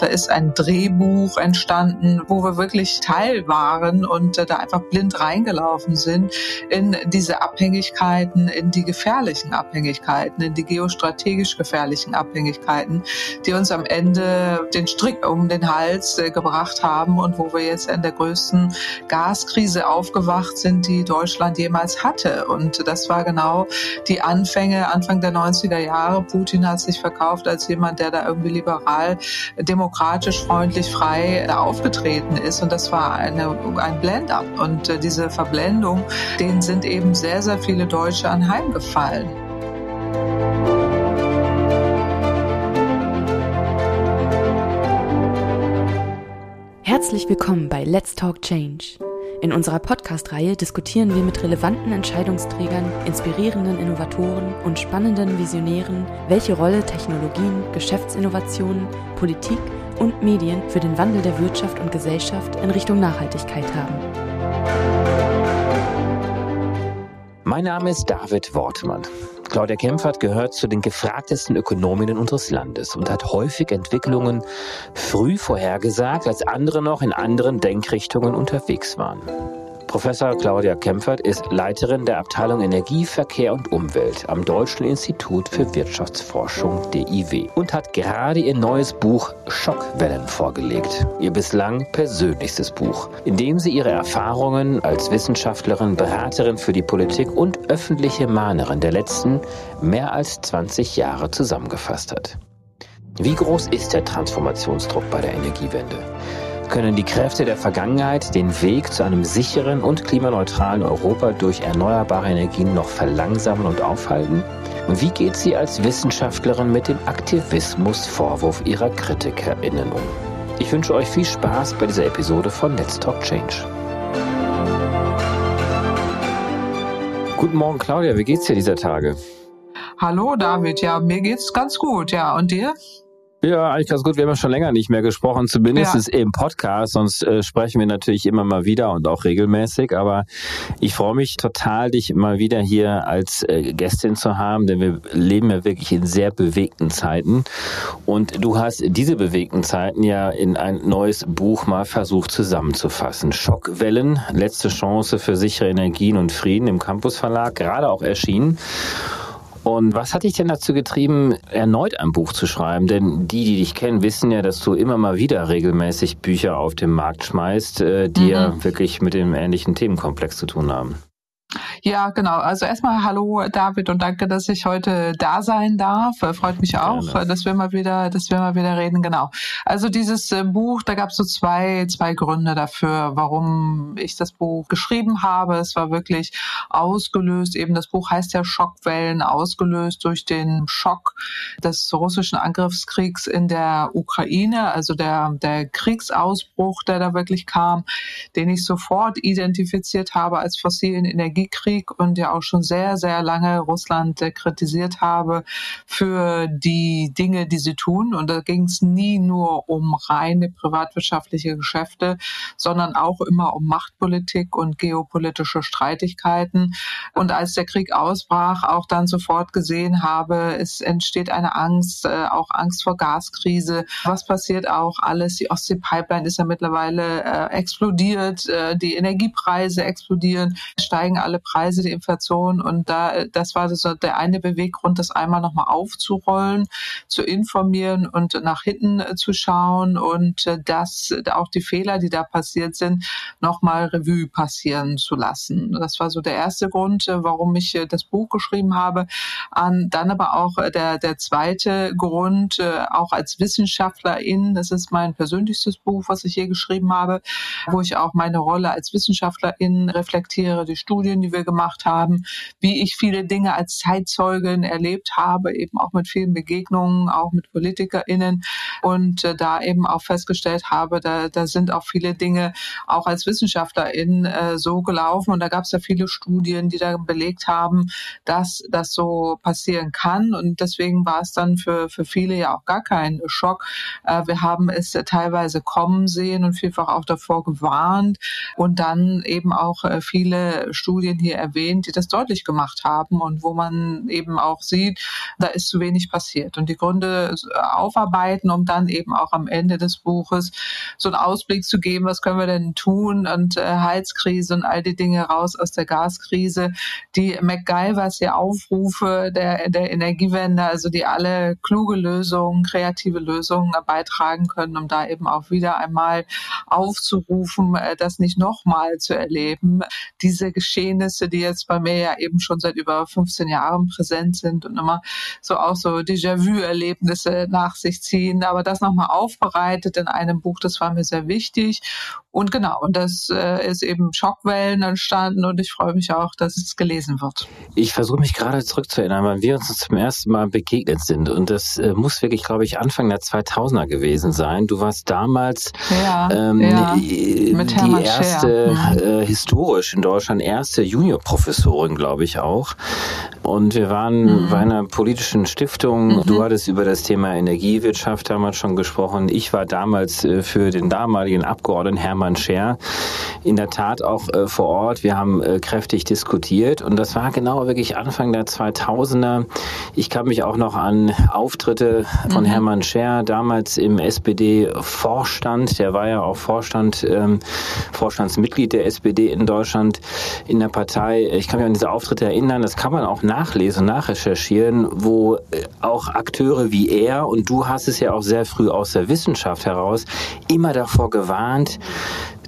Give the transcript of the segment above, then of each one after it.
Da ist ein Drehbuch entstanden, wo wir wirklich Teil waren und äh, da einfach blind reingelaufen sind in diese Abhängigkeiten, in die gefährlichen Abhängigkeiten, in die geostrategisch gefährlichen Abhängigkeiten, die uns am Ende den Strick um den Hals äh, gebracht haben und wo wir jetzt in der größten Gaskrise aufgewacht sind, die Deutschland jemals hatte. Und das war genau die Anfänge, Anfang der 90er Jahre. Putin hat sich verkauft als jemand, der da irgendwie liberal, demokratisch, freundlich, frei aufgetreten ist. Und das war eine, ein Blend-up. Und äh, diese Verblendung, denen sind eben sehr, sehr viele Deutsche anheimgefallen. Herzlich willkommen bei Let's Talk Change. In unserer Podcast-Reihe diskutieren wir mit relevanten Entscheidungsträgern, inspirierenden Innovatoren und spannenden Visionären, welche Rolle Technologien, Geschäftsinnovationen, Politik und Medien für den Wandel der Wirtschaft und Gesellschaft in Richtung Nachhaltigkeit haben. Mein Name ist David Wortmann. Claudia Kempfert gehört zu den gefragtesten Ökonominnen unseres Landes und hat häufig Entwicklungen früh vorhergesagt, als andere noch in anderen Denkrichtungen unterwegs waren. Professor Claudia Kempfert ist Leiterin der Abteilung Energie, Verkehr und Umwelt am Deutschen Institut für Wirtschaftsforschung DIW und hat gerade ihr neues Buch Schockwellen vorgelegt, ihr bislang persönlichstes Buch, in dem sie ihre Erfahrungen als Wissenschaftlerin, Beraterin für die Politik und öffentliche Mahnerin der letzten mehr als 20 Jahre zusammengefasst hat. Wie groß ist der Transformationsdruck bei der Energiewende? Können die Kräfte der Vergangenheit den Weg zu einem sicheren und klimaneutralen Europa durch erneuerbare Energien noch verlangsamen und aufhalten? Und wie geht sie als Wissenschaftlerin mit dem Aktivismusvorwurf ihrer KritikerInnen um? Ich wünsche euch viel Spaß bei dieser Episode von Let's Talk Change. Guten Morgen, Claudia. Wie geht's dir dieser Tage? Hallo, David. Ja, mir geht's ganz gut. Ja, und dir? Ja, eigentlich ganz gut. Wir haben ja schon länger nicht mehr gesprochen, zumindest ja. im Podcast. Sonst äh, sprechen wir natürlich immer mal wieder und auch regelmäßig. Aber ich freue mich total, dich mal wieder hier als äh, Gästin zu haben, denn wir leben ja wirklich in sehr bewegten Zeiten. Und du hast diese bewegten Zeiten ja in ein neues Buch mal versucht zusammenzufassen. Schockwellen, letzte Chance für sichere Energien und Frieden im Campus Verlag, gerade auch erschienen. Und was hat dich denn dazu getrieben, erneut ein Buch zu schreiben? Denn die, die dich kennen, wissen ja, dass du immer mal wieder regelmäßig Bücher auf den Markt schmeißt, äh, die mhm. ja wirklich mit dem ähnlichen Themenkomplex zu tun haben. Ja, genau. Also erstmal hallo David und danke, dass ich heute da sein darf. Freut mich auch, Gerne. dass wir mal wieder, dass wir mal wieder reden. Genau. Also dieses äh, Buch, da gab es so zwei, zwei Gründe dafür, warum ich das Buch geschrieben habe. Es war wirklich ausgelöst, eben das Buch heißt ja Schockwellen, ausgelöst durch den Schock des russischen Angriffskriegs in der Ukraine, also der, der Kriegsausbruch, der da wirklich kam, den ich sofort identifiziert habe als fossilen Energie Energiekrieg und ja auch schon sehr, sehr lange Russland äh, kritisiert habe für die Dinge, die sie tun. Und da ging es nie nur um reine privatwirtschaftliche Geschäfte, sondern auch immer um Machtpolitik und geopolitische Streitigkeiten. Und als der Krieg ausbrach, auch dann sofort gesehen habe, es entsteht eine Angst, äh, auch Angst vor Gaskrise. Was passiert auch alles? Die Ostsee-Pipeline ist ja mittlerweile äh, explodiert, die Energiepreise explodieren, steigen alle Preise, die Inflation. Und da, das war so der eine Beweggrund, das einmal nochmal aufzurollen, zu informieren und nach hinten äh, zu schauen und äh, das, auch die Fehler, die da passiert sind, nochmal Revue passieren zu lassen. Das war so der erste Grund, äh, warum ich das Buch geschrieben habe. Dann aber auch der, der zweite Grund, auch als Wissenschaftlerin, das ist mein persönlichstes Buch, was ich je geschrieben habe, wo ich auch meine Rolle als Wissenschaftlerin reflektiere, die Studien, die wir gemacht haben, wie ich viele Dinge als Zeitzeugin erlebt habe, eben auch mit vielen Begegnungen, auch mit PolitikerInnen und äh, da eben auch festgestellt habe, da, da sind auch viele Dinge auch als Wissenschaftlerin äh, so gelaufen. Und da gab es ja viele Studien, die da belegt haben, dass das so passieren kann. Und deswegen war es dann für, für viele ja auch gar kein Schock. Äh, wir haben es teilweise kommen sehen und vielfach auch davor gewarnt. Und dann eben auch äh, viele Studien hier erwähnt, die das deutlich gemacht haben und wo man eben auch sieht, da ist zu wenig passiert. Und die Gründe aufarbeiten, um dann eben auch am Ende des Buches so einen Ausblick zu geben, was können wir denn tun und äh, Heizkrise und all die Dinge raus aus der Gaskrise. Die MacGyvers, die Aufrufe der, der Energiewende, also die alle kluge Lösungen, kreative Lösungen beitragen können, um da eben auch wieder einmal aufzurufen, äh, das nicht nochmal zu erleben. Diese Geschehnisse, die jetzt bei mir ja eben schon seit über 15 Jahren präsent sind und immer so auch so Déjà-vu-Erlebnisse nach sich ziehen, aber das nochmal aufbereitet in einem Buch, das war mir sehr wichtig. Und genau, und das äh, ist eben Schockwellen entstanden und ich freue mich auch, dass es gelesen wird. Ich versuche mich gerade zurückzuerinnern, weil wir uns zum ersten Mal begegnet sind und das äh, muss wirklich, glaube ich, Anfang der 2000er gewesen sein. Du warst damals ja, ähm, ja. Mit die erste, äh, historisch in Deutschland erste Juniorprofessorin, glaube ich auch. Und wir waren mhm. bei einer politischen Stiftung. Mhm. Du hattest über das Thema Energiewirtschaft damals schon gesprochen. Ich war damals äh, für den damaligen Abgeordneten Hermann Scher in der Tat auch äh, vor Ort. Wir haben äh, kräftig diskutiert und das war genau wirklich Anfang der 2000er. Ich kann mich auch noch an Auftritte von mhm. Hermann Scher damals im SPD-Vorstand. Der war ja auch Vorstand, ähm, Vorstandsmitglied der SPD in Deutschland in der Partei. Ich kann mich an diese Auftritte erinnern. Das kann man auch nachlesen, nachrecherchieren, wo äh, auch Akteure wie er und du hast es ja auch sehr früh aus der Wissenschaft heraus immer davor gewarnt,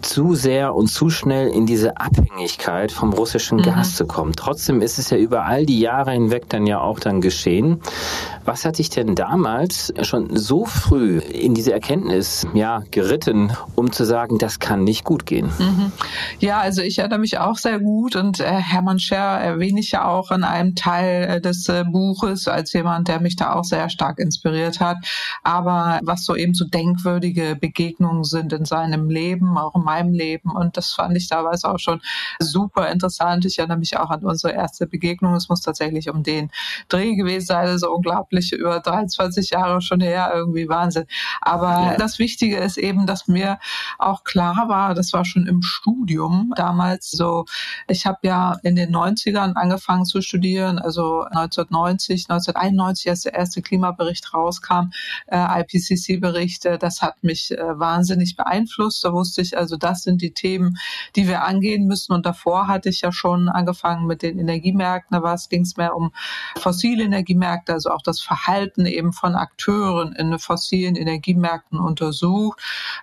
zu sehr und zu schnell in diese Abhängigkeit vom russischen mhm. Gas zu kommen. Trotzdem ist es ja über all die Jahre hinweg dann ja auch dann geschehen. Was hat sich denn damals schon so früh in diese Erkenntnis ja geritten, um zu sagen, das kann nicht gut gehen? Mhm. Ja, also ich erinnere mich auch sehr gut und äh, Hermann Scher erwähne ich ja auch in einem Teil äh, des äh, Buches als jemand, der mich da auch sehr stark inspiriert hat. Aber was so eben so denkwürdige Begegnungen sind in seinem Leben, auch in meinem Leben. Und das fand ich damals auch schon super interessant. Ich erinnere mich auch an unsere erste Begegnung. Es muss tatsächlich um den Dreh gewesen sein. So also unglaublich über 23 Jahre schon her. Irgendwie Wahnsinn. Aber ja. das Wichtige ist eben, dass mir auch klar war, das war schon im Studium damals so, ich habe ja in den 90ern angefangen zu studieren, also 1990, 1991, als der erste Klimabericht rauskam, äh, IPCC-Berichte, das hat mich äh, wahnsinnig beeinflusst. Da wusste ich also, das sind die Themen, die wir angehen müssen. Und davor hatte ich ja schon angefangen mit den Energiemärkten. Da ging es mehr um fossile Energiemärkte, also auch das Verhalten eben von Akteuren in fossilen Energiemärkten untersucht.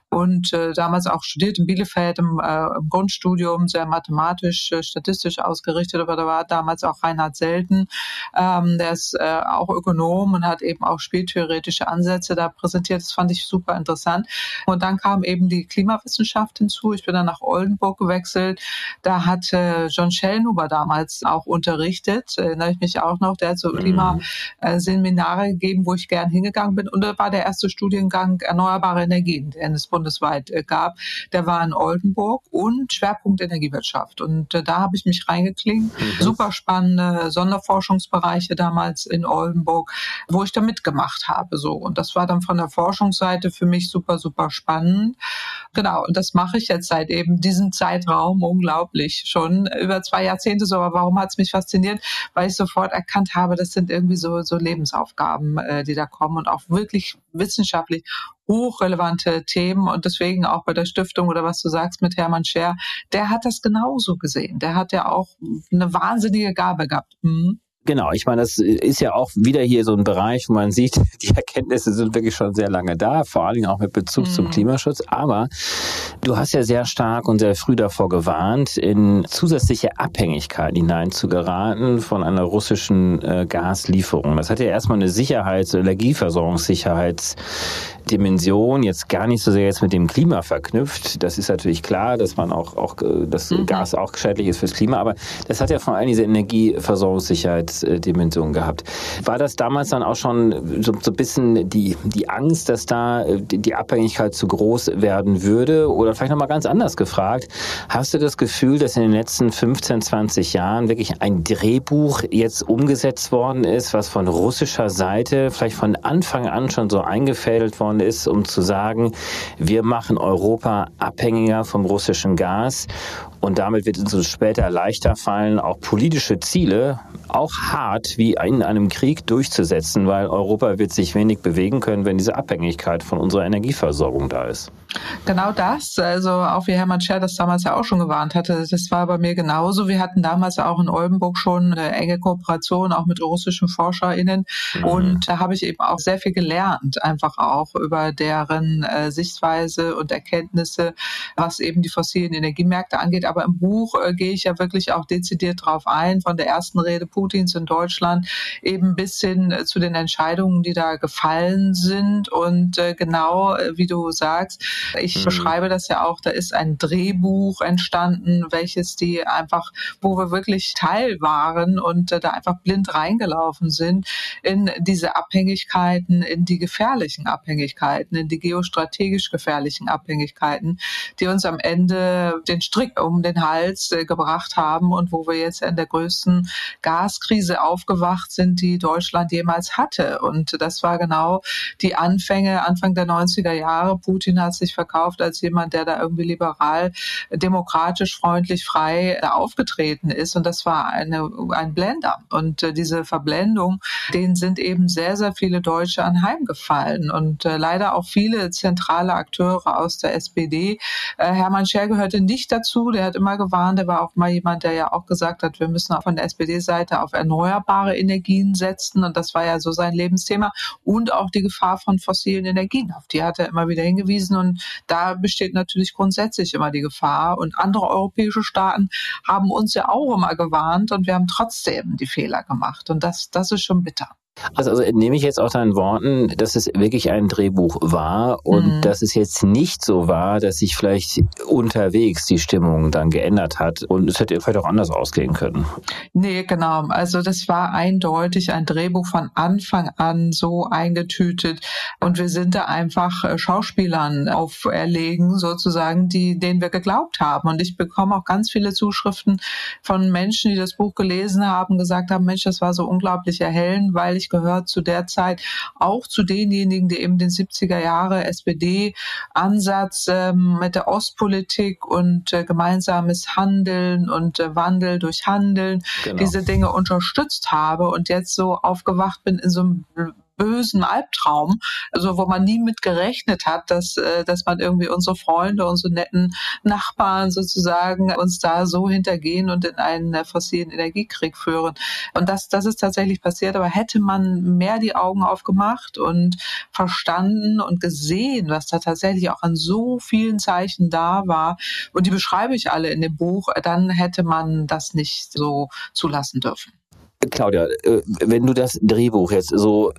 Und äh, damals auch studiert in Bielefeld im, äh, im Grundstudium, sehr mathematisch, äh, statistisch ausgerichtet. Aber da war damals auch Reinhard Selten, ähm, der ist äh, auch Ökonom und hat eben auch spieltheoretische Ansätze da präsentiert. Das fand ich super interessant. Und dann kam eben die Klimawissenschaft hinzu. Ich bin dann nach Oldenburg gewechselt. Da hat äh, John Schellnhuber damals auch unterrichtet. Erinnere ich mich auch noch. Der hat so mhm. Klimaseminare gegeben, wo ich gern hingegangen bin. Und da war der erste Studiengang Erneuerbare Energien, den es bundesweit äh, gab. Der war in Oldenburg und Schwerpunkt Energiewirtschaft. Und äh, da habe ich mich reingeklingt. Mhm. Super spannende Sonderforschungsbereiche damals in Oldenburg, wo ich da mitgemacht habe. So. Und das war dann von der Forschungsseite für mich super, super spannend. Genau. Und das mache ich jetzt seit eben diesem Zeitraum unglaublich schon über zwei Jahrzehnte so. Aber warum hat es mich fasziniert? Weil ich sofort erkannt habe, das sind irgendwie so, so Lebensaufgaben, äh, die da kommen und auch wirklich wissenschaftlich hochrelevante Themen und deswegen auch bei der Stiftung oder was du sagst mit Hermann Scher, der hat das genauso gesehen. Der hat ja auch eine wahnsinnige Gabe gehabt. Mhm. Genau, ich meine, das ist ja auch wieder hier so ein Bereich, wo man sieht, die Erkenntnisse sind wirklich schon sehr lange da, vor allen Dingen auch mit Bezug mhm. zum Klimaschutz. Aber du hast ja sehr stark und sehr früh davor gewarnt, in zusätzliche Abhängigkeiten hineinzugeraten von einer russischen äh, Gaslieferung. Das hat ja erstmal eine Sicherheits-, Energieversorgungssicherheits Dimension jetzt gar nicht so sehr jetzt mit dem Klima verknüpft. Das ist natürlich klar, dass man auch, auch äh, das mhm. Gas auch schädlich ist fürs Klima, aber das hat ja vor allem diese Energieversorgungssicherheitsdimension gehabt. War das damals dann auch schon so, so ein bisschen die, die Angst, dass da äh, die Abhängigkeit zu groß werden würde? Oder vielleicht nochmal ganz anders gefragt, hast du das Gefühl, dass in den letzten 15, 20 Jahren wirklich ein Drehbuch jetzt umgesetzt worden ist, was von russischer Seite vielleicht von Anfang an schon so eingefädelt worden ist, um zu sagen, wir machen Europa abhängiger vom russischen Gas Und damit wird es uns später leichter fallen, auch politische Ziele auch hart wie in einem Krieg durchzusetzen, weil Europa wird sich wenig bewegen können, wenn diese Abhängigkeit von unserer Energieversorgung da ist. Genau das, also auch wie Hermann Scher das damals ja auch schon gewarnt hatte, das war bei mir genauso. Wir hatten damals auch in Oldenburg schon eine enge Kooperation auch mit russischen ForscherInnen mhm. und da habe ich eben auch sehr viel gelernt, einfach auch über deren äh, Sichtweise und Erkenntnisse, was eben die fossilen Energiemärkte angeht. Aber im Buch äh, gehe ich ja wirklich auch dezidiert drauf ein, von der ersten Rede Putins in Deutschland eben bis hin äh, zu den Entscheidungen, die da gefallen sind. Und äh, genau äh, wie du sagst, ich mhm. beschreibe das ja auch, da ist ein Drehbuch entstanden, welches die einfach, wo wir wirklich Teil waren und da einfach blind reingelaufen sind in diese Abhängigkeiten, in die gefährlichen Abhängigkeiten, in die geostrategisch gefährlichen Abhängigkeiten, die uns am Ende den Strick um den Hals gebracht haben und wo wir jetzt in der größten Gaskrise aufgewacht sind, die Deutschland jemals hatte. Und das war genau die Anfänge, Anfang der 90er Jahre. Putin hat sich verkauft als jemand, der da irgendwie liberal, demokratisch, freundlich, frei aufgetreten ist. Und das war eine, ein Blender. Und äh, diese Verblendung, denen sind eben sehr, sehr viele Deutsche anheimgefallen. Und äh, leider auch viele zentrale Akteure aus der SPD. Äh, Hermann Scher gehörte nicht dazu. Der hat immer gewarnt. Der war auch mal jemand, der ja auch gesagt hat, wir müssen von der SPD-Seite auf erneuerbare Energien setzen. Und das war ja so sein Lebensthema. Und auch die Gefahr von fossilen Energien. Auf die hat er immer wieder hingewiesen. Und da besteht natürlich grundsätzlich immer die Gefahr. Und andere europäische Staaten haben uns ja auch immer gewarnt und wir haben trotzdem die Fehler gemacht. Und das, das ist schon bitter. Also, also nehme ich jetzt auch deinen Worten, dass es wirklich ein Drehbuch war und mhm. dass es jetzt nicht so war, dass sich vielleicht unterwegs die Stimmung dann geändert hat und es hätte vielleicht auch anders ausgehen können. Nee, genau. Also das war eindeutig ein Drehbuch von Anfang an so eingetütet und wir sind da einfach äh, Schauspielern auferlegen sozusagen, die, denen wir geglaubt haben. Und ich bekomme auch ganz viele Zuschriften von Menschen, die das Buch gelesen haben, gesagt haben, Mensch, das war so unglaublich erhellend, weil ich gehört zu der Zeit auch zu denjenigen, die eben den 70er Jahre SPD-Ansatz ähm, mit der Ostpolitik und äh, gemeinsames Handeln und äh, Wandel durch Handeln, genau. diese Dinge unterstützt habe und jetzt so aufgewacht bin in so einem bösen Albtraum, also wo man nie mit gerechnet hat, dass, äh, dass man irgendwie unsere Freunde, unsere netten Nachbarn sozusagen uns da so hintergehen und in einen äh, fossilen Energiekrieg führen. Und das, das ist tatsächlich passiert, aber hätte man mehr die Augen aufgemacht und verstanden und gesehen, was da tatsächlich auch an so vielen Zeichen da war, und die beschreibe ich alle in dem Buch, dann hätte man das nicht so zulassen dürfen. Claudia, äh, wenn du das Drehbuch jetzt so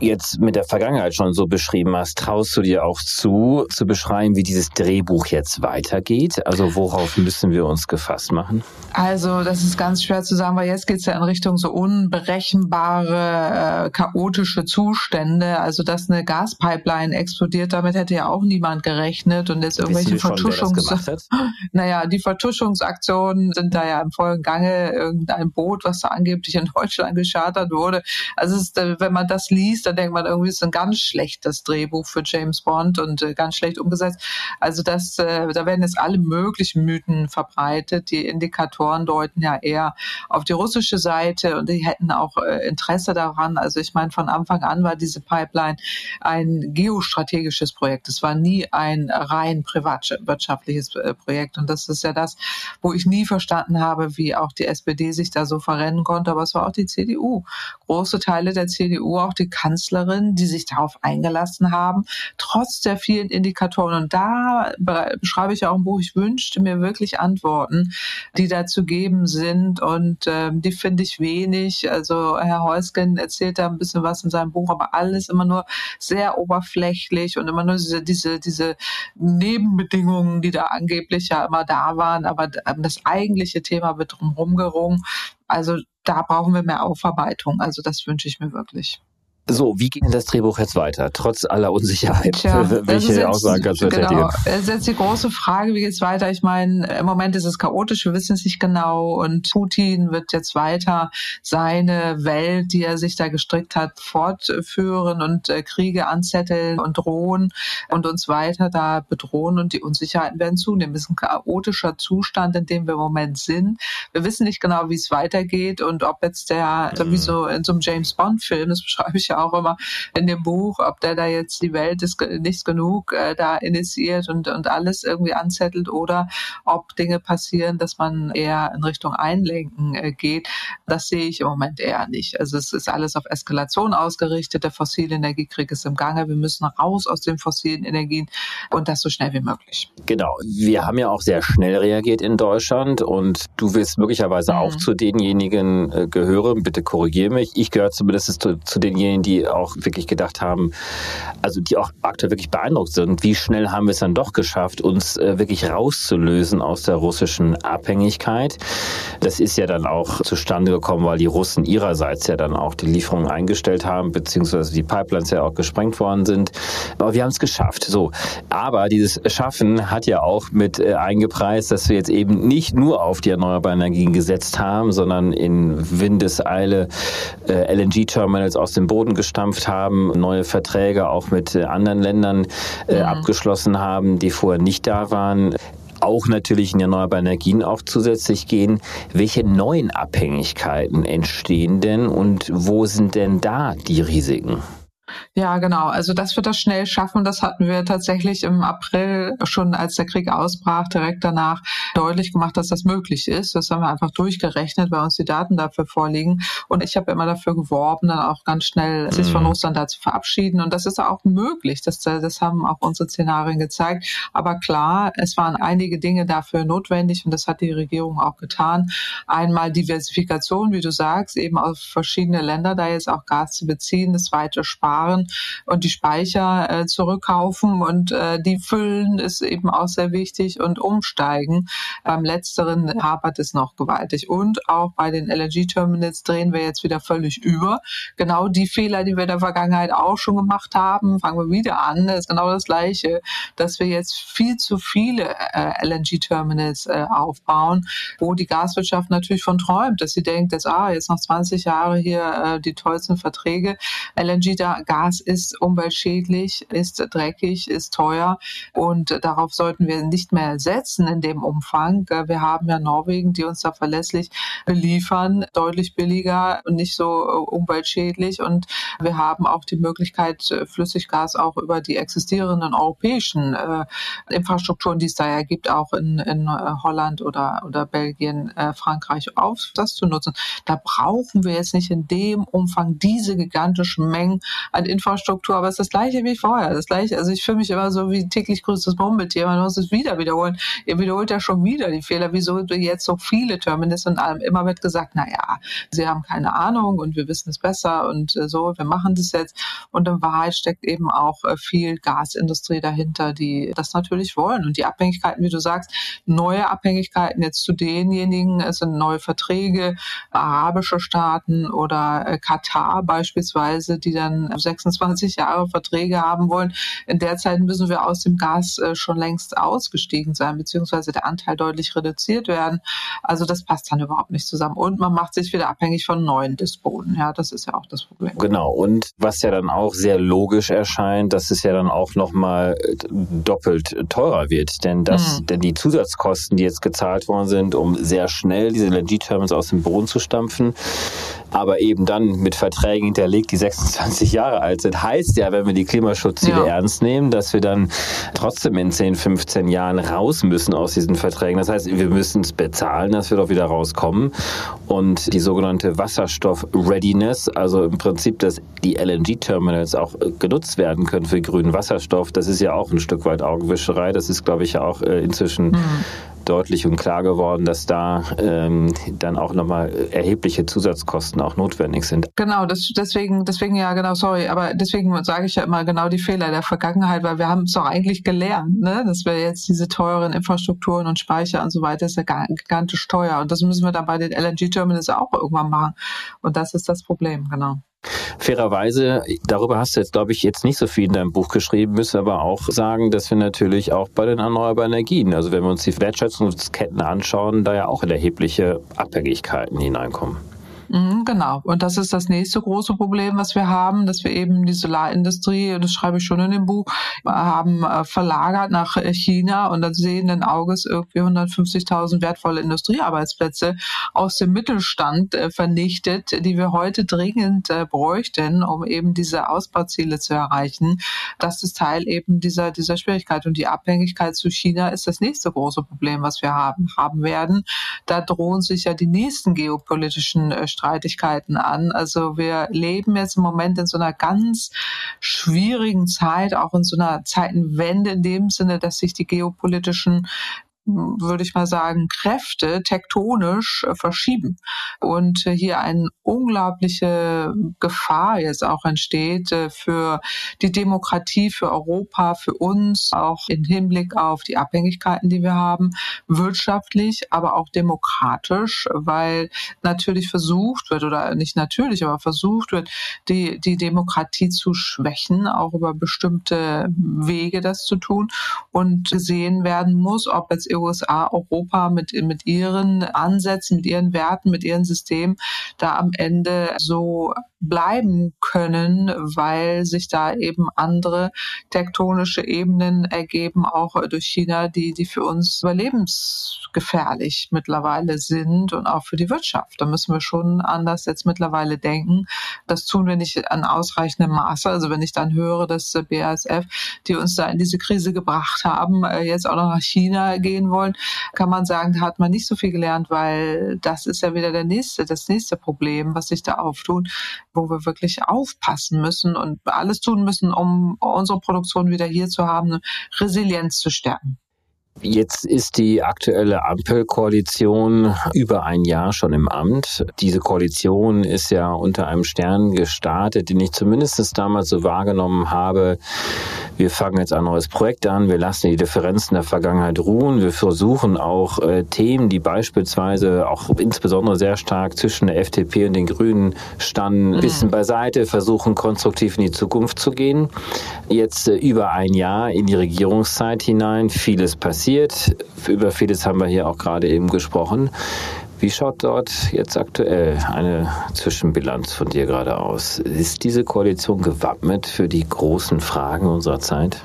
jetzt mit der Vergangenheit schon so beschrieben hast, traust du dir auch zu, zu beschreiben, wie dieses Drehbuch jetzt weitergeht? Also worauf müssen wir uns gefasst machen? Also das ist ganz schwer zu sagen, weil jetzt geht es ja in Richtung so unberechenbare, äh, chaotische Zustände. Also dass eine Gaspipeline explodiert, damit hätte ja auch niemand gerechnet und jetzt irgendwelche Vertuschungs... Naja, die Vertuschungsaktionen sind da ja im vollen Gange. Irgendein Boot, was da angeblich in Deutschland geschartert wurde. Also ist, äh, wenn man das liest, dann denkt man irgendwie, es ist ein ganz schlechtes Drehbuch für James Bond und äh, ganz schlecht umgesetzt. Also das, äh, da werden jetzt alle möglichen Mythen verbreitet. Die Indikatoren deuten ja eher auf die russische Seite und die hätten auch Interesse daran. Also ich meine, von Anfang an war diese Pipeline ein geostrategisches Projekt. Es war nie ein rein privatwirtschaftliches Projekt. Und das ist ja das, wo ich nie verstanden habe, wie auch die SPD sich da so verrennen konnte. Aber es war auch die CDU. Große Teile der CDU, auch die Kanzlerin, die sich darauf eingelassen haben, trotz der vielen Indikatoren. Und da beschreibe ich auch im Buch, ich wünschte mir wirklich Antworten, die da zu geben sind. Und äh, die finde ich wenig. Also Herr Heusgen erzählt da ein bisschen was in seinem Buch, aber alles immer nur sehr oberflächlich und immer nur diese, diese, diese Nebenbedingungen, die da angeblich ja immer da waren. Aber das eigentliche Thema wird drumherum gerungen. Also da brauchen wir mehr Aufarbeitung. Also das wünsche ich mir wirklich. So, wie geht denn das Drehbuch jetzt weiter, trotz aller Unsicherheit? Tja, Welche jetzt, Aussagen kannst du genau? Das ist jetzt die große Frage, wie geht's weiter? Ich meine, im Moment ist es chaotisch, wir wissen es nicht genau und Putin wird jetzt weiter seine Welt, die er sich da gestrickt hat, fortführen und äh, Kriege anzetteln und drohen und uns weiter da bedrohen und die Unsicherheiten werden zunehmen. Es ist ein chaotischer Zustand, in dem wir im Moment sind. Wir wissen nicht genau, wie es weitergeht und ob jetzt der, mhm. wie so in so einem James Bond Film, das beschreibe ich ja auch immer in dem Buch, ob der da jetzt die Welt ist nicht genug äh, da initiiert und, und alles irgendwie anzettelt oder ob Dinge passieren, dass man eher in Richtung Einlenken äh, geht. Das sehe ich im Moment eher nicht. Also es ist alles auf Eskalation ausgerichtet. Der fossile Energiekrieg ist im Gange. Wir müssen raus aus den fossilen Energien und das so schnell wie möglich. Genau. Wir haben ja auch sehr schnell reagiert in Deutschland und du wirst möglicherweise mhm. auch zu denjenigen äh, gehören. Bitte korrigiere mich. Ich gehöre zumindest zu, zu denjenigen, die auch wirklich gedacht haben, also die auch aktuell wirklich beeindruckt sind, wie schnell haben wir es dann doch geschafft, uns äh, wirklich rauszulösen aus der russischen Abhängigkeit. Das ist ja dann auch zustande gekommen, weil die Russen ihrerseits ja dann auch die Lieferungen eingestellt haben, beziehungsweise die Pipelines ja auch gesprengt worden sind. Aber wir haben es geschafft. So. Aber dieses Schaffen hat ja auch mit äh, eingepreist, dass wir jetzt eben nicht nur auf die erneuerbaren Energien gesetzt haben, sondern in Windeseile äh, LNG-Terminals aus dem Boden gestampft haben, neue Verträge auch mit äh, anderen Ländern äh, mhm. abgeschlossen haben, die vorher nicht da waren auch natürlich in erneuerbare Energien auch zusätzlich gehen. Welche neuen Abhängigkeiten entstehen denn und wo sind denn da die Risiken? Ja, genau. Also das wird das schnell schaffen. Das hatten wir tatsächlich im April schon, als der Krieg ausbrach, direkt danach deutlich gemacht, dass das möglich ist. Das haben wir einfach durchgerechnet, weil uns die Daten dafür vorliegen. Und ich habe immer dafür geworben, dann auch ganz schnell sich von mhm. Russland da zu verabschieden. Und das ist auch möglich. Das, das haben auch unsere Szenarien gezeigt. Aber klar, es waren einige Dinge dafür notwendig und das hat die Regierung auch getan. Einmal Diversifikation, wie du sagst, eben auf verschiedene Länder da jetzt auch Gas zu beziehen, das weite Sparen sparen und die Speicher äh, zurückkaufen und äh, die füllen ist eben auch sehr wichtig und umsteigen. Beim letzteren hapert es noch gewaltig. Und auch bei den LNG-Terminals drehen wir jetzt wieder völlig über. Genau die Fehler, die wir in der Vergangenheit auch schon gemacht haben, fangen wir wieder an. Das ist genau das Gleiche, dass wir jetzt viel zu viele äh, LNG-Terminals äh, aufbauen, wo die Gaswirtschaft natürlich von träumt, dass sie denkt, dass ah, jetzt noch 20 Jahre hier äh, die tollsten Verträge. LNG da Gas ist umweltschädlich, ist dreckig, ist teuer und darauf sollten wir nicht mehr setzen in dem Umfang. Wir haben ja Norwegen, die uns da verlässlich beliefern, deutlich billiger und nicht so umweltschädlich und wir haben auch die Möglichkeit, Flüssiggas auch über die existierenden europäischen äh, Infrastrukturen, die es da ja gibt, auch in, in äh, Holland oder, oder Belgien, äh, Frankreich auf, das zu nutzen. Da brauchen wir jetzt nicht in dem Umfang diese gigantischen Mengen an Infrastruktur, aber es ist das gleiche wie vorher. Das gleiche, also ich fühle mich immer so wie täglich größtes Murmeltier, man muss es wieder wiederholen. Ihr wiederholt ja schon wieder die Fehler, wieso jetzt so viele Terminals und allem. Immer wird gesagt, na ja, sie haben keine Ahnung und wir wissen es besser und äh, so, wir machen das jetzt. Und in Wahrheit steckt eben auch äh, viel Gasindustrie dahinter, die das natürlich wollen. Und die Abhängigkeiten, wie du sagst, neue Abhängigkeiten jetzt zu denjenigen, es sind neue Verträge, arabische Staaten oder äh, Katar beispielsweise, die dann 26 Jahre Verträge haben wollen. In der Zeit müssen wir aus dem Gas äh, schon längst ausgestiegen sein, beziehungsweise der Anteil deutlich reduziert werden. Also das passt dann überhaupt nicht zusammen. Und man macht sich wieder abhängig von neuen Disponen. Ja, das ist ja auch das Problem. Genau. Und was ja dann auch sehr logisch erscheint, dass es ja dann auch nochmal äh, doppelt teurer wird. Denn das, mhm. denn die Zusatzkosten, die jetzt gezahlt worden sind, um sehr schnell diese LNG-Terminals aus dem Boden zu stampfen, aber eben dann mit Verträgen hinterlegt, die 26 Jahre alt sind, heißt ja, wenn wir die Klimaschutzziele ja. ernst nehmen, dass wir dann trotzdem in 10, 15 Jahren raus müssen aus diesen Verträgen. Das heißt, wir müssen es bezahlen, dass wir doch wieder rauskommen. Und die sogenannte Wasserstoff-Readiness, also im Prinzip, dass die LNG-Terminals auch äh, genutzt werden können für grünen Wasserstoff, das ist ja auch ein Stück weit Augenwischerei. Das ist, glaube ich, ja auch äh, inzwischen mhm deutlich und klar geworden, dass da ähm, dann auch nochmal erhebliche Zusatzkosten auch notwendig sind. Genau, das, deswegen, deswegen ja, genau, sorry, aber deswegen sage ich ja immer genau die Fehler der Vergangenheit, weil wir haben es doch eigentlich gelernt, ne? dass wir jetzt diese teuren Infrastrukturen und Speicher und so weiter ist ja gigantisch teuer und das müssen wir dann bei den LNG-Terminals auch irgendwann machen und das ist das Problem, genau. Fairerweise, darüber hast du jetzt, glaube ich, jetzt nicht so viel in deinem Buch geschrieben, müssen aber auch sagen, dass wir natürlich auch bei den erneuerbaren Energien, also wenn wir uns die Wertschöpfungsketten anschauen, da ja auch in erhebliche Abhängigkeiten hineinkommen. Mhm, genau. Und das ist das nächste große Problem, was wir haben, dass wir eben die Solarindustrie, das schreibe ich schon in dem Buch, haben äh, verlagert nach China und dann sehenden Auges irgendwie 150.000 wertvolle Industriearbeitsplätze aus dem Mittelstand äh, vernichtet, die wir heute dringend äh, bräuchten, um eben diese Ausbauziele zu erreichen. Das ist Teil eben dieser, dieser Schwierigkeit. Und die Abhängigkeit zu China ist das nächste große Problem, was wir haben, haben werden. Da drohen sich ja die nächsten geopolitischen Streitigkeiten an. Also wir leben jetzt im Moment in so einer ganz schwierigen Zeit, auch in so einer Zeitenwende in dem Sinne, dass sich die geopolitischen würde ich mal sagen, Kräfte tektonisch äh, verschieben. Und äh, hier eine unglaubliche Gefahr jetzt auch entsteht äh, für die Demokratie, für Europa, für uns, auch im Hinblick auf die Abhängigkeiten, die wir haben, wirtschaftlich, aber auch demokratisch, weil natürlich versucht wird, oder nicht natürlich, aber versucht wird, die, die Demokratie zu schwächen, auch über bestimmte Wege das zu tun und gesehen werden muss, ob jetzt USA, Europa mit, mit ihren Ansätzen, mit ihren Werten, mit ihren Systemen da am Ende so bleiben können, weil sich da eben andere tektonische Ebenen ergeben, auch durch China, die, die für uns überlebensgefährlich mittlerweile sind und auch für die Wirtschaft. Da müssen wir schon anders jetzt mittlerweile denken. Das tun wir nicht an ausreichendem Maße. Also wenn ich dann höre, dass BASF, die uns da in diese Krise gebracht haben, äh, jetzt auch noch nach China gehen wollen, kann man sagen, da hat man nicht so viel gelernt, weil das ist ja wieder der nächste, das nächste Problem, was sich da auftut wo wir wirklich aufpassen müssen und alles tun müssen, um unsere Produktion wieder hier zu haben, Resilienz zu stärken. Jetzt ist die aktuelle Ampelkoalition über ein Jahr schon im Amt. Diese Koalition ist ja unter einem Stern gestartet, den ich zumindest damals so wahrgenommen habe. Wir fangen jetzt ein neues Projekt an, wir lassen die Differenzen der Vergangenheit ruhen, wir versuchen auch äh, Themen, die beispielsweise auch insbesondere sehr stark zwischen der FDP und den Grünen standen, ein mhm. bisschen beiseite, versuchen konstruktiv in die Zukunft zu gehen. Jetzt äh, über ein Jahr in die Regierungszeit hinein, vieles passiert passiert. Über vieles haben wir hier auch gerade eben gesprochen. Wie schaut dort jetzt aktuell eine Zwischenbilanz von dir gerade aus? Ist diese Koalition gewappnet für die großen Fragen unserer Zeit?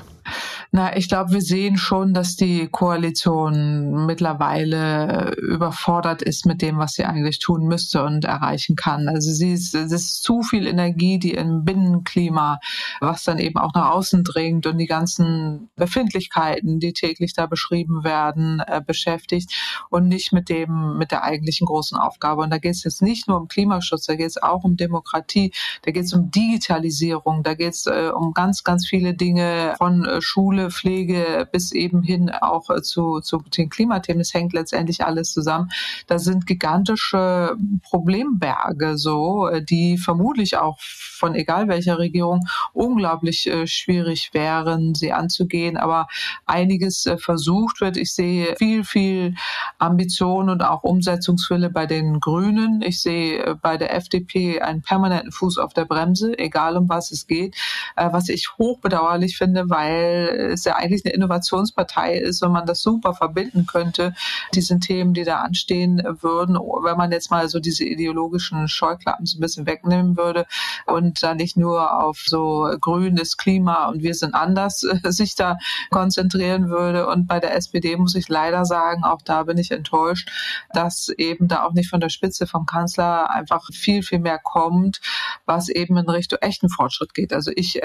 Na, ich glaube, wir sehen schon, dass die Koalition mittlerweile überfordert ist mit dem, was sie eigentlich tun müsste und erreichen kann. Also sie ist, es ist zu viel Energie, die im Binnenklima, was dann eben auch nach außen dringt und die ganzen Befindlichkeiten, die täglich da beschrieben werden, äh, beschäftigt und nicht mit dem, mit der eigentlichen großen Aufgabe. Und da geht es jetzt nicht nur um Klimaschutz, da geht es auch um Demokratie, da geht es um Digitalisierung, da geht es äh, um ganz, ganz viele Dinge von äh, Schule Pflege bis eben hin auch äh, zu, zu den Klimathemen. Es hängt letztendlich alles zusammen. Da sind gigantische Problemberge so, äh, die vermutlich auch von egal welcher Regierung unglaublich äh, schwierig wären, sie anzugehen. Aber einiges versucht wird. Ich sehe viel, viel Ambition und auch Umsetzungswille bei den Grünen. Ich sehe bei der FDP einen permanenten Fuß auf der Bremse, egal um was es geht, was ich hochbedauerlich finde, weil es ja eigentlich eine Innovationspartei ist, wenn man das super verbinden könnte, diesen Themen, die da anstehen würden, wenn man jetzt mal so diese ideologischen Scheuklappen so ein bisschen wegnehmen würde und da nicht nur auf so grünes Klima und wir sind anders sich da konzentrieren würde. Und bei der SPD muss ich leider sagen, auch da bin ich enttäuscht, dass eben da auch nicht von der Spitze vom Kanzler einfach viel, viel mehr kommt, was eben in Richtung echten Fortschritt geht. Also ich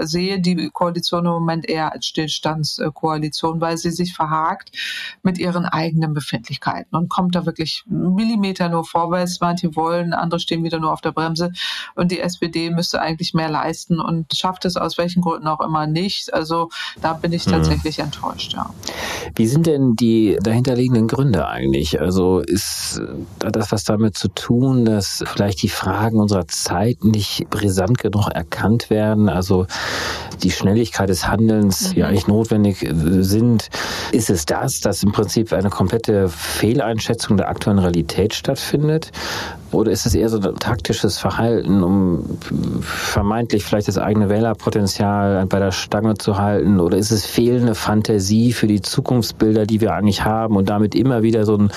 sehe die Koalition im Moment eher als Stillstandskoalition, weil sie sich verhakt mit ihren eigenen Befindlichkeiten und kommt da wirklich Millimeter nur vorwärts. Manche wollen, andere stehen wieder nur auf der Bremse und die SPD müsste eigentlich mehr leisten und schafft es aus welchen Gründen auch immer nicht. Also da bin ich hm. tatsächlich hm. enttäuscht, ja. Wie sind denn die dahinterliegenden Gründe eigentlich? Also ist das was damit zu tun, dass vielleicht die Fragen unserer Zeit nicht brisant genug erkannt werden? Also die Schnelligkeit des Handelns die eigentlich notwendig äh, sind. Ist es das, dass im Prinzip eine komplette Fehleinschätzung der aktuellen Realität stattfindet? Oder ist es eher so ein taktisches Verhalten, um vermeintlich vielleicht das eigene Wählerpotenzial bei der Stange zu halten? Oder ist es fehlende Fantasie für die Zukunftsbilder, die wir eigentlich haben und damit immer wieder so ein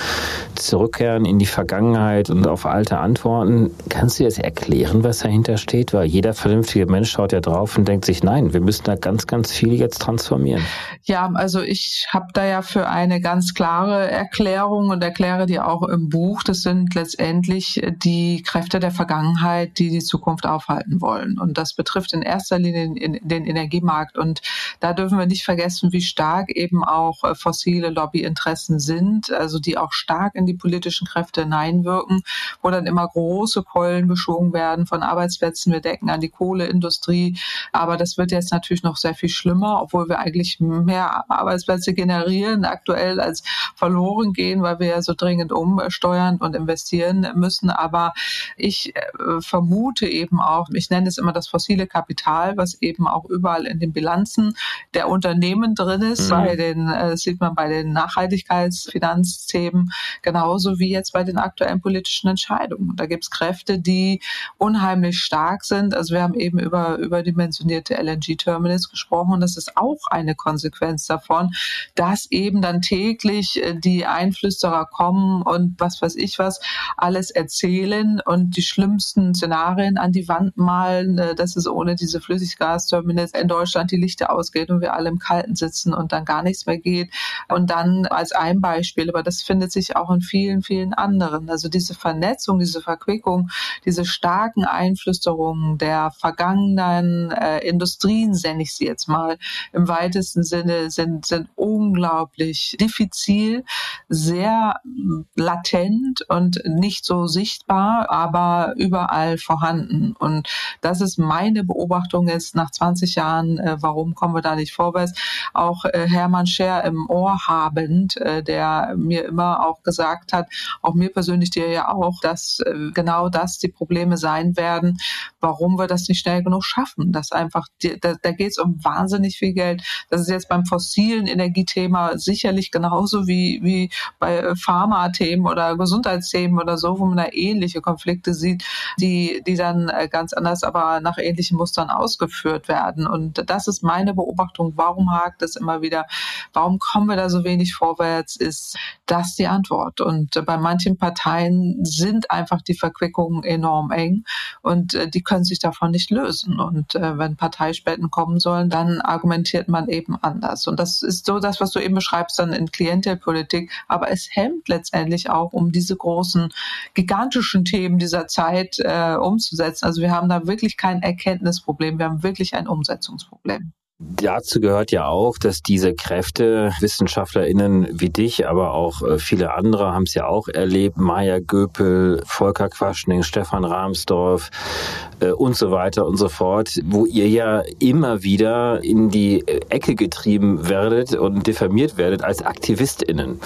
Zurückkehren in die Vergangenheit und auf alte Antworten? Kannst du jetzt erklären, was dahinter steht? Weil jeder vernünftige Mensch schaut ja drauf und denkt sich, nein, wir müssen da ganz, ganz viel jetzt transformieren. Ja, also ich habe da ja für eine ganz klare Erklärung und erkläre die auch im Buch. Das sind letztendlich die Kräfte der Vergangenheit, die die Zukunft aufhalten wollen. Und das betrifft in erster Linie den Energiemarkt. Und da dürfen wir nicht vergessen, wie stark eben auch äh, fossile Lobbyinteressen sind, also die auch stark in die politischen Kräfte hineinwirken, wo dann immer große Keulen geschwungen werden von Arbeitsplätzen. Wir denken an die Kohleindustrie. Aber das wird jetzt natürlich noch sehr viel schlimmer, obwohl wir eigentlich mehr Arbeitsplätze generieren aktuell als verloren gehen, weil wir ja so dringend umsteuern und investieren müssen. Aber ich äh, vermute eben auch, ich nenne es immer das fossile Kapital, was eben auch überall in den Bilanzen der Unternehmen drin ist. Mhm. Bei den, äh, das sieht man bei den Nachhaltigkeitsfinanzthemen genauso wie jetzt bei den aktuellen politischen Entscheidungen. Da gibt es Kräfte, die unheimlich stark sind. Also wir haben eben über überdimensionierte LNG-Terminals gesprochen. Das ist auch eine Konsequenz davon, dass eben dann täglich äh, die Einflüsterer kommen und was weiß ich was alles erzählen und die schlimmsten Szenarien an die Wand malen, äh, dass es ohne diese Flüssiggasterminals in Deutschland die Lichter ausgeht und wir alle im Kalten sitzen und dann gar nichts mehr geht. Und dann als ein Beispiel, aber das findet sich auch in vielen, vielen anderen. Also diese Vernetzung, diese Verquickung, diese starken Einflüsterungen der vergangenen äh, Industrien, nenne ich sie jetzt mal, im weitesten Sinne sind, sind unglaublich diffizil, sehr latent und nicht so sichtbar, aber überall vorhanden. Und das ist meine Beobachtung jetzt nach 20 Jahren, äh, warum kommen wir da nicht vorwärts, auch äh, Hermann Scher im Ohr habend, äh, der mir immer auch gesagt hat, auch mir persönlich, dir ja auch, dass äh, genau das die Probleme sein werden, warum wir das nicht schnell genug schaffen. Dass einfach, die, da, da geht es um wahnsinnig viel Geld. Das ist jetzt beim fossilen Energiethema sicherlich genauso wie, wie bei äh, Pharma-Themen oder Gesundheitsthemen oder so, wo man da ähnliche Konflikte sieht, die, die dann äh, ganz anders, aber nach ähnlichen Mustern ausgeführt werden. Und das ist meine Beobachtung. Warum hakt es immer wieder? Warum kommen wir da so wenig vorwärts? Ist das die Antwort? Und bei manchen Parteien sind einfach die Verquickungen enorm eng und äh, die können sich davon nicht lösen. Und wenn Parteispenden kommen sollen, dann argumentiert man eben anders. Und das ist so das, was du eben beschreibst, dann in Klientelpolitik. Aber es hemmt letztendlich auch, um diese großen, gigantischen Themen dieser Zeit äh, umzusetzen. Also wir haben da wirklich kein Erkenntnisproblem, wir haben wirklich ein Umsetzungsproblem. Dazu gehört ja auch, dass diese Kräfte, WissenschaftlerInnen wie dich, aber auch äh, viele andere haben es ja auch erlebt, Maya Göpel, Volker Quaschning, Stefan Rahmsdorf äh, und so weiter und so fort, wo ihr ja immer wieder in die Ecke getrieben werdet und diffamiert werdet als AktivistInnen.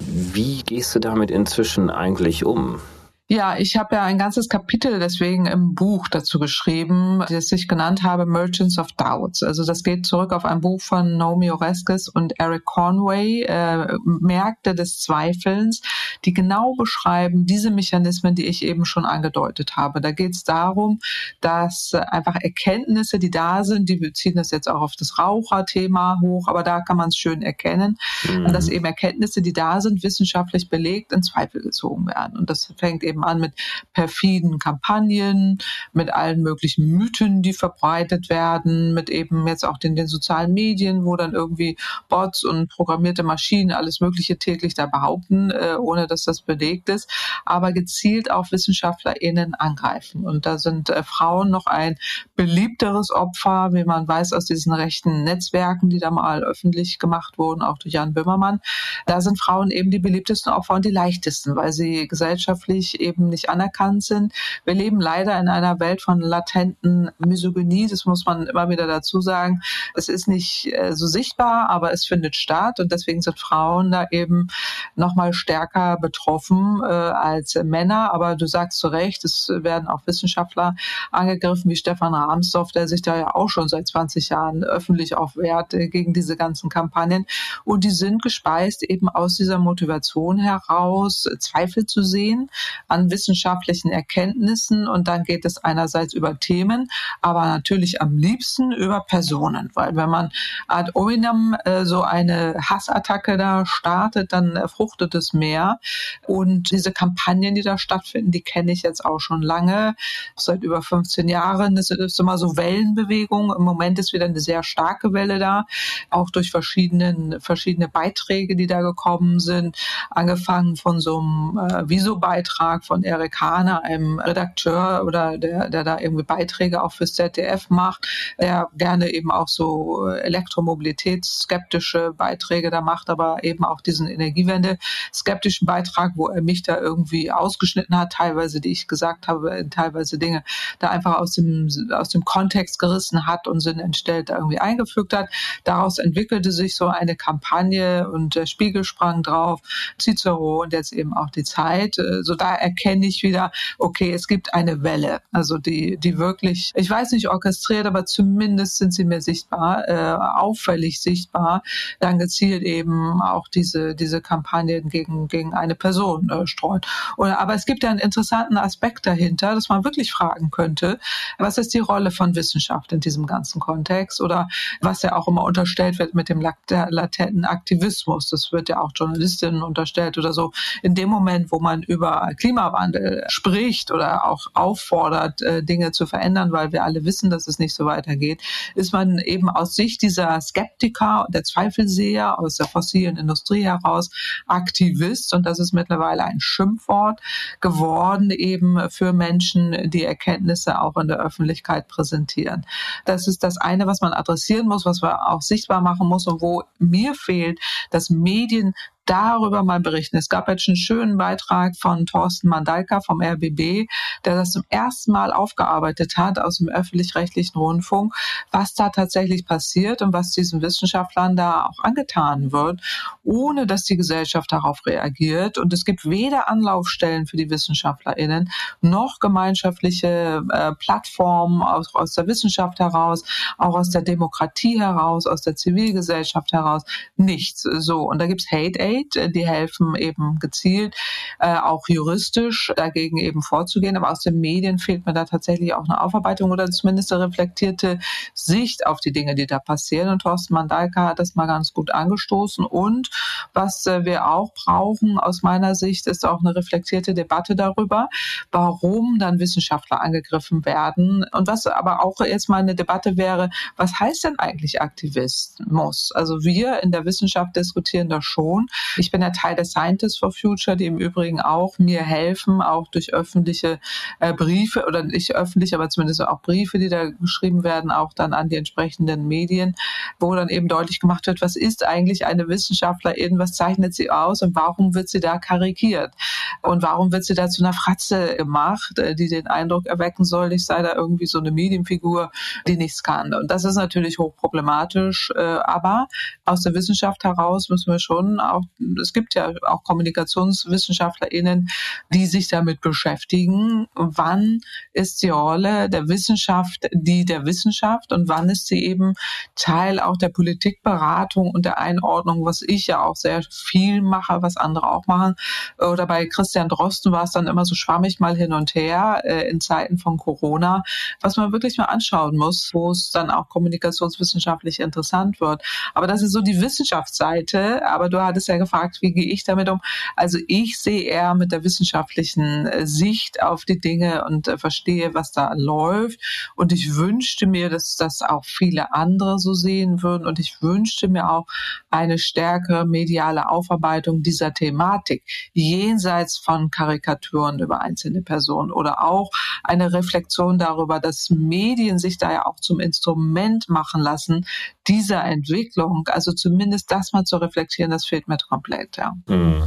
Wie gehst du damit inzwischen eigentlich um? Ja, ich habe ja ein ganzes Kapitel deswegen im Buch dazu geschrieben, das ich genannt habe Merchants of Doubts. Also das geht zurück auf ein Buch von Naomi Oreskes und Eric Conway, äh, Märkte des Zweifelns, die genau beschreiben diese Mechanismen, die ich eben schon angedeutet habe. Da geht es darum, dass einfach Erkenntnisse, die da sind, die beziehen das jetzt auch auf das Raucherthema hoch, aber da kann man es schön erkennen, mhm. dass eben Erkenntnisse, die da sind, wissenschaftlich belegt, in Zweifel gezogen werden. Und das fängt eben eben an mit perfiden Kampagnen, mit allen möglichen Mythen, die verbreitet werden, mit eben jetzt auch den, den sozialen Medien, wo dann irgendwie Bots und programmierte Maschinen alles Mögliche täglich da behaupten, äh, ohne dass das belegt ist, aber gezielt auch WissenschaftlerInnen angreifen. Und da sind äh, Frauen noch ein beliebteres Opfer, wie man weiß aus diesen rechten Netzwerken, die da mal öffentlich gemacht wurden, auch durch Jan Böhmermann. Da sind Frauen eben die beliebtesten Opfer und die leichtesten, weil sie gesellschaftlich eben nicht anerkannt sind. Wir leben leider in einer Welt von latenten Misogynie, das muss man immer wieder dazu sagen. Es ist nicht äh, so sichtbar, aber es findet statt und deswegen sind Frauen da eben nochmal stärker betroffen äh, als Männer. Aber du sagst zu Recht, es werden auch Wissenschaftler angegriffen, wie Stefan Rahmsdorf, der sich da ja auch schon seit 20 Jahren öffentlich aufwehrt äh, gegen diese ganzen Kampagnen. Und die sind gespeist eben aus dieser Motivation heraus, Zweifel zu sehen an wissenschaftlichen Erkenntnissen und dann geht es einerseits über Themen, aber natürlich am liebsten über Personen, weil wenn man ad hominem äh, so eine Hassattacke da startet, dann fruchtet es mehr und diese Kampagnen, die da stattfinden, die kenne ich jetzt auch schon lange, seit über 15 Jahren. Das ist immer so Wellenbewegung. Im Moment ist wieder eine sehr starke Welle da, auch durch verschiedene, verschiedene Beiträge, die da gekommen sind, angefangen von so einem äh, Viso-Beitrag von Erik Hahner, einem Redakteur oder der, der da irgendwie Beiträge auch fürs ZDF macht, der gerne eben auch so elektromobilitätsskeptische Beiträge da macht, aber eben auch diesen Energiewende-skeptischen Beitrag, wo er mich da irgendwie ausgeschnitten hat, teilweise, die ich gesagt habe, teilweise Dinge da einfach aus dem, aus dem Kontext gerissen hat und Sinn entstellt da irgendwie eingefügt hat. Daraus entwickelte sich so eine Kampagne und der Spiegel sprang drauf, Cicero und jetzt eben auch die Zeit. So da erkenne ich wieder, okay, es gibt eine Welle, also die, die wirklich, ich weiß nicht orchestriert, aber zumindest sind sie mir sichtbar, äh, auffällig sichtbar, dann gezielt eben auch diese, diese Kampagnen gegen, gegen eine Person äh, streuen. Oder, aber es gibt ja einen interessanten Aspekt dahinter, dass man wirklich fragen könnte, was ist die Rolle von Wissenschaft in diesem ganzen Kontext oder was ja auch immer unterstellt wird mit dem latenten Aktivismus. Das wird ja auch Journalistinnen unterstellt oder so. In dem Moment, wo man über Klimawandel spricht oder auch auffordert, äh, Dinge zu verändern, weil wir alle wissen, dass es nicht so weitergeht, ist man eben aus Sicht dieser Skeptiker der Zweifelseher aus der fossilen Industrie heraus Aktivist. Und das ist mittlerweile ein Schimpfwort geworden eben für Menschen, die Erkenntnisse auch in der Öffentlichkeit präsentieren. Das ist das eine, was man adressieren muss, was man auch sichtbar machen muss und wo mir fehlt, dass Medien darüber mal berichten. Es gab jetzt einen schönen Beitrag von Thorsten Mandalka vom RBB, der das zum ersten Mal aufgearbeitet hat aus dem öffentlich-rechtlichen Rundfunk, was da tatsächlich passiert und was diesen Wissenschaftlern da auch angetan wird, ohne dass die Gesellschaft darauf reagiert. Und es gibt weder Anlaufstellen für die WissenschaftlerInnen noch gemeinschaftliche äh, Plattformen aus, aus der Wissenschaft heraus, auch aus der Demokratie heraus, aus der Zivilgesellschaft heraus. Nichts. So. Und da gibt's Hate Aid Aid, die helfen eben gezielt, äh, auch juristisch dagegen eben vorzugehen. Aber aus den Medien fehlt mir da tatsächlich auch eine Aufarbeitung oder zumindest eine reflektierte Sicht auf die Dinge, die da passieren. Und Thorsten Mandalka hat das mal ganz gut angestoßen. Und was äh, wir auch brauchen aus meiner Sicht, ist auch eine reflektierte Debatte darüber, warum dann Wissenschaftler angegriffen werden. Und was aber auch jetzt mal eine Debatte wäre, was heißt denn eigentlich Aktivismus? Also wir in der Wissenschaft diskutieren da schon. Ich bin ja Teil der Scientists for Future, die im Übrigen auch mir helfen, auch durch öffentliche äh, Briefe oder nicht öffentlich, aber zumindest auch Briefe, die da geschrieben werden, auch dann an die entsprechenden Medien, wo dann eben deutlich gemacht wird, was ist eigentlich eine Wissenschaftlerin, was zeichnet sie aus und warum wird sie da karikiert und warum wird sie da zu einer Fratze gemacht, äh, die den Eindruck erwecken soll, ich sei da irgendwie so eine Medienfigur, die nichts kann. Und das ist natürlich hochproblematisch, äh, aber aus der Wissenschaft heraus müssen wir schon auch es gibt ja auch KommunikationswissenschaftlerInnen, die sich damit beschäftigen. Wann ist die Rolle der Wissenschaft die der Wissenschaft und wann ist sie eben Teil auch der Politikberatung und der Einordnung, was ich ja auch sehr viel mache, was andere auch machen. Oder bei Christian Drosten war es dann immer so schwammig mal hin und her äh, in Zeiten von Corona, was man wirklich mal anschauen muss, wo es dann auch kommunikationswissenschaftlich interessant wird. Aber das ist so die Wissenschaftsseite. Aber du hattest ja gefragt, wie gehe ich damit um? Also ich sehe eher mit der wissenschaftlichen äh, Sicht auf die Dinge und äh, verstehe, was da läuft. Und ich wünschte mir, dass das auch viele andere so sehen würden. Und ich wünschte mir auch eine stärkere mediale Aufarbeitung dieser Thematik, jenseits von Karikaturen über einzelne Personen oder auch eine Reflexion darüber, dass Medien sich da ja auch zum Instrument machen lassen dieser Entwicklung. Also zumindest das mal zu reflektieren, das fehlt mir komplett, ja. Mhm.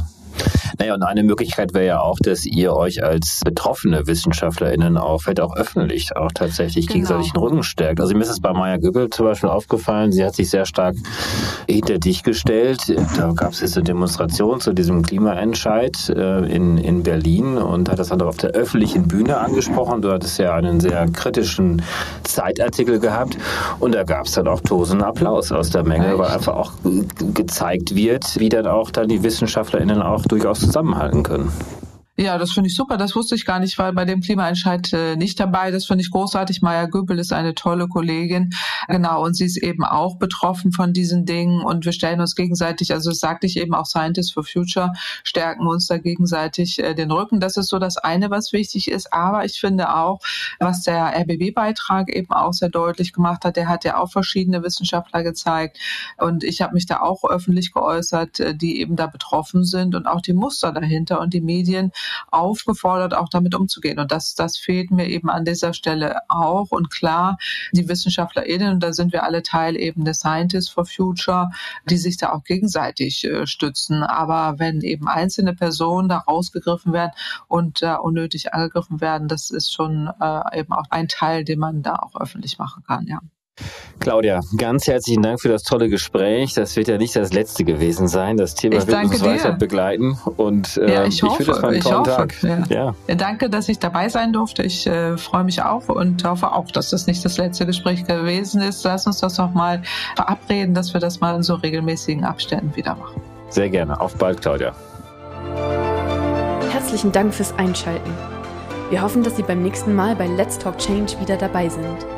Naja, und eine Möglichkeit wäre ja auch, dass ihr euch als betroffene WissenschaftlerInnen auch, vielleicht auch öffentlich, auch tatsächlich genau. gegenseitig den Rücken stärkt. Also mir ist es bei Maya Göbel zum Beispiel aufgefallen, sie hat sich sehr stark hinter dich gestellt. Da gab es jetzt eine Demonstration zu diesem Klimaentscheid äh, in, in Berlin und hat das dann auf der öffentlichen Bühne angesprochen. Du hattest ja einen sehr kritischen Zeitartikel gehabt und da gab es dann auch tosenden Applaus aus der Menge, Echt? weil einfach auch gezeigt wird, wie dann auch dann die WissenschaftlerInnen auch durchaus zusammenhalten können. Ja, das finde ich super. Das wusste ich gar nicht, weil bei dem Klimaentscheid äh, nicht dabei. Das finde ich großartig. Maya Göbel ist eine tolle Kollegin. Genau. Und sie ist eben auch betroffen von diesen Dingen. Und wir stellen uns gegenseitig, also das sagte ich eben auch Scientists for Future, stärken uns da gegenseitig äh, den Rücken. Das ist so das eine, was wichtig ist. Aber ich finde auch, was der RBB-Beitrag eben auch sehr deutlich gemacht hat, der hat ja auch verschiedene Wissenschaftler gezeigt. Und ich habe mich da auch öffentlich geäußert, äh, die eben da betroffen sind und auch die Muster dahinter und die Medien aufgefordert, auch damit umzugehen. Und das, das fehlt mir eben an dieser Stelle auch. Und klar, die WissenschaftlerInnen, und da sind wir alle Teil eben des Scientists for Future, die sich da auch gegenseitig äh, stützen. Aber wenn eben einzelne Personen da rausgegriffen werden und äh, unnötig angegriffen werden, das ist schon äh, eben auch ein Teil, den man da auch öffentlich machen kann, ja. Claudia, ganz herzlichen Dank für das tolle Gespräch. Das wird ja nicht das letzte gewesen sein. Das Thema ich wird uns weiter begleiten. Und äh, ja, ich, hoffe, ich finde, es einen tollen Tag. Ja. ja. Danke, dass ich dabei sein durfte. Ich äh, freue mich auch und hoffe auch, dass das nicht das letzte Gespräch gewesen ist. Lass uns das noch mal verabreden, dass wir das mal in so regelmäßigen Abständen wieder machen. Sehr gerne. Auf bald, Claudia. Herzlichen Dank fürs Einschalten. Wir hoffen, dass Sie beim nächsten Mal bei Let's Talk Change wieder dabei sind.